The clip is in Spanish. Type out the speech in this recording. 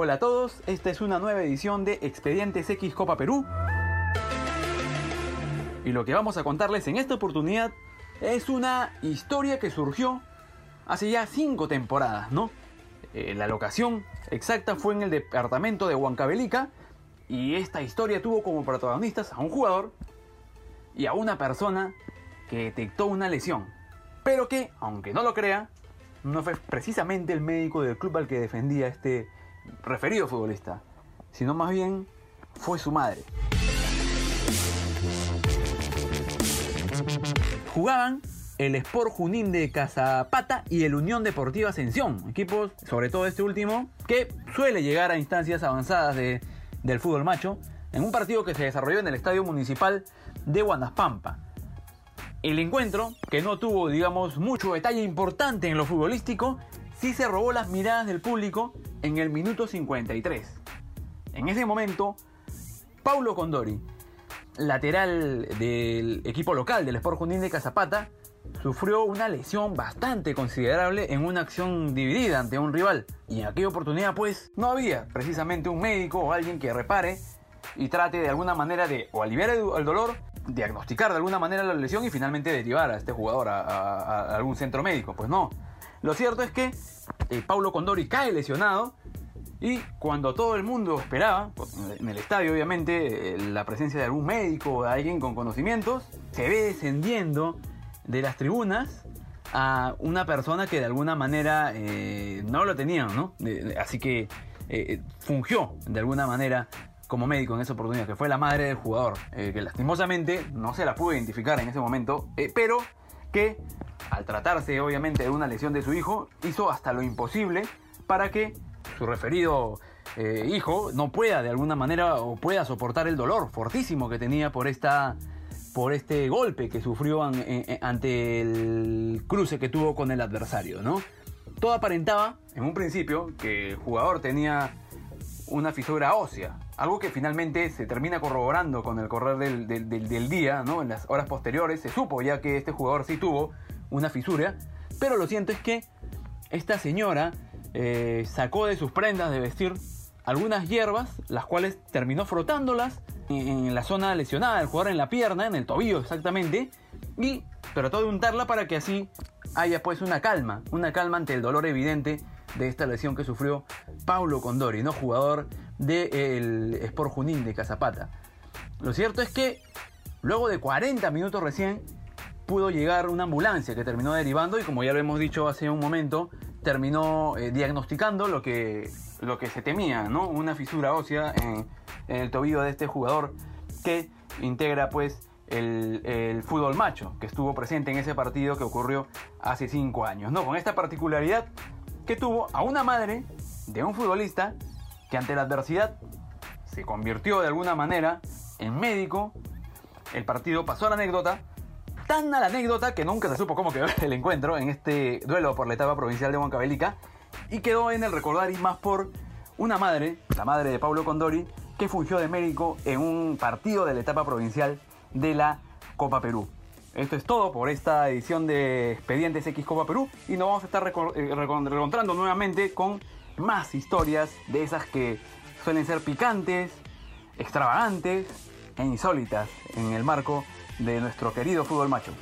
Hola a todos, esta es una nueva edición de Expedientes X Copa Perú. Y lo que vamos a contarles en esta oportunidad es una historia que surgió hace ya cinco temporadas, ¿no? Eh, la locación exacta fue en el departamento de Huancavelica y esta historia tuvo como protagonistas a un jugador y a una persona que detectó una lesión, pero que, aunque no lo crea, no fue precisamente el médico del club al que defendía este referido futbolista, sino más bien fue su madre. Jugaban el Sport Junín de Casapata y el Unión Deportiva Ascensión, equipos, sobre todo este último, que suele llegar a instancias avanzadas del fútbol macho, en un partido que se desarrolló en el Estadio Municipal de Guanaspampa. El encuentro, que no tuvo, digamos, mucho detalle importante en lo futbolístico, sí se robó las miradas del público en el minuto 53. En ese momento, Paulo Condori, lateral del equipo local del Sport Junín de Cazapata, sufrió una lesión bastante considerable en una acción dividida ante un rival. Y en aquella oportunidad, pues, no había precisamente un médico o alguien que repare y trate de alguna manera de o aliviar el, dolor, diagnosticar de alguna manera la lesión y finalmente derivar a este jugador a algún centro médico. Pues no, lo cierto es que eh, Paulo Condori cae lesionado y cuando todo el mundo esperaba, en el estadio obviamente, eh, la presencia de algún médico o de alguien con conocimientos, se ve descendiendo de las tribunas a una persona que de alguna manera eh, no lo tenía, ¿no? así que fungió de alguna manera como médico en esa oportunidad, que fue la madre del jugador, que lastimosamente no se la pudo identificar en ese momento, pero que al tratarse obviamente de una lesión de su hijo, hizo hasta lo imposible para que su referido eh, hijo no pueda de alguna manera o pueda soportar el dolor fortísimo que tenía por esta por este golpe que sufrió ante el cruce que tuvo con el adversario, ¿no? Todo aparentaba, en un principio, que el jugador tenía una fisura ósea, algo que finalmente se termina corroborando con el correr del, del, día, ¿no? En las horas posteriores se supo ya que este jugador sí tuvo una fisura, pero lo cierto es que esta señora eh, sacó de sus prendas de vestir algunas hierbas, las cuales terminó frotándolas en, la zona lesionada del jugador, en la pierna, en el tobillo exactamente, y trató de untarla para que así haya pues una calma, una calma ante el dolor evidente de esta lesión que sufrió Paulo Condori, ¿no? jugador del Sport Junín de Cazapata. Lo cierto es que luego de 40 minutos recién pudo llegar una ambulancia que terminó derivando y como ya lo hemos dicho hace un momento, terminó eh, diagnosticando lo que, lo que se temía, ¿no? Una fisura ósea en, el tobillo de este jugador que integra pues el, el, fútbol macho, que estuvo presente en ese partido que ocurrió hace cinco años, ¿no? Con esta particularidad que tuvo a una madre de un futbolista que ante la adversidad se convirtió de alguna manera en médico, el partido pasó a la anécdota, tan a la anécdota que nunca se supo cómo quedó el encuentro en este duelo por la etapa provincial de Huancavelica y quedó en el recordar y más por una madre, la madre de Pablo Condori, que fungió de médico en un partido de la etapa provincial de la Copa Perú. Esto es todo por esta edición de Expedientes X Copa Perú y nos vamos a estar eh, reencontrando nuevamente con más historias de esas que suelen ser picantes, extravagantes e insólitas en el marco de nuestro querido fútbol macho.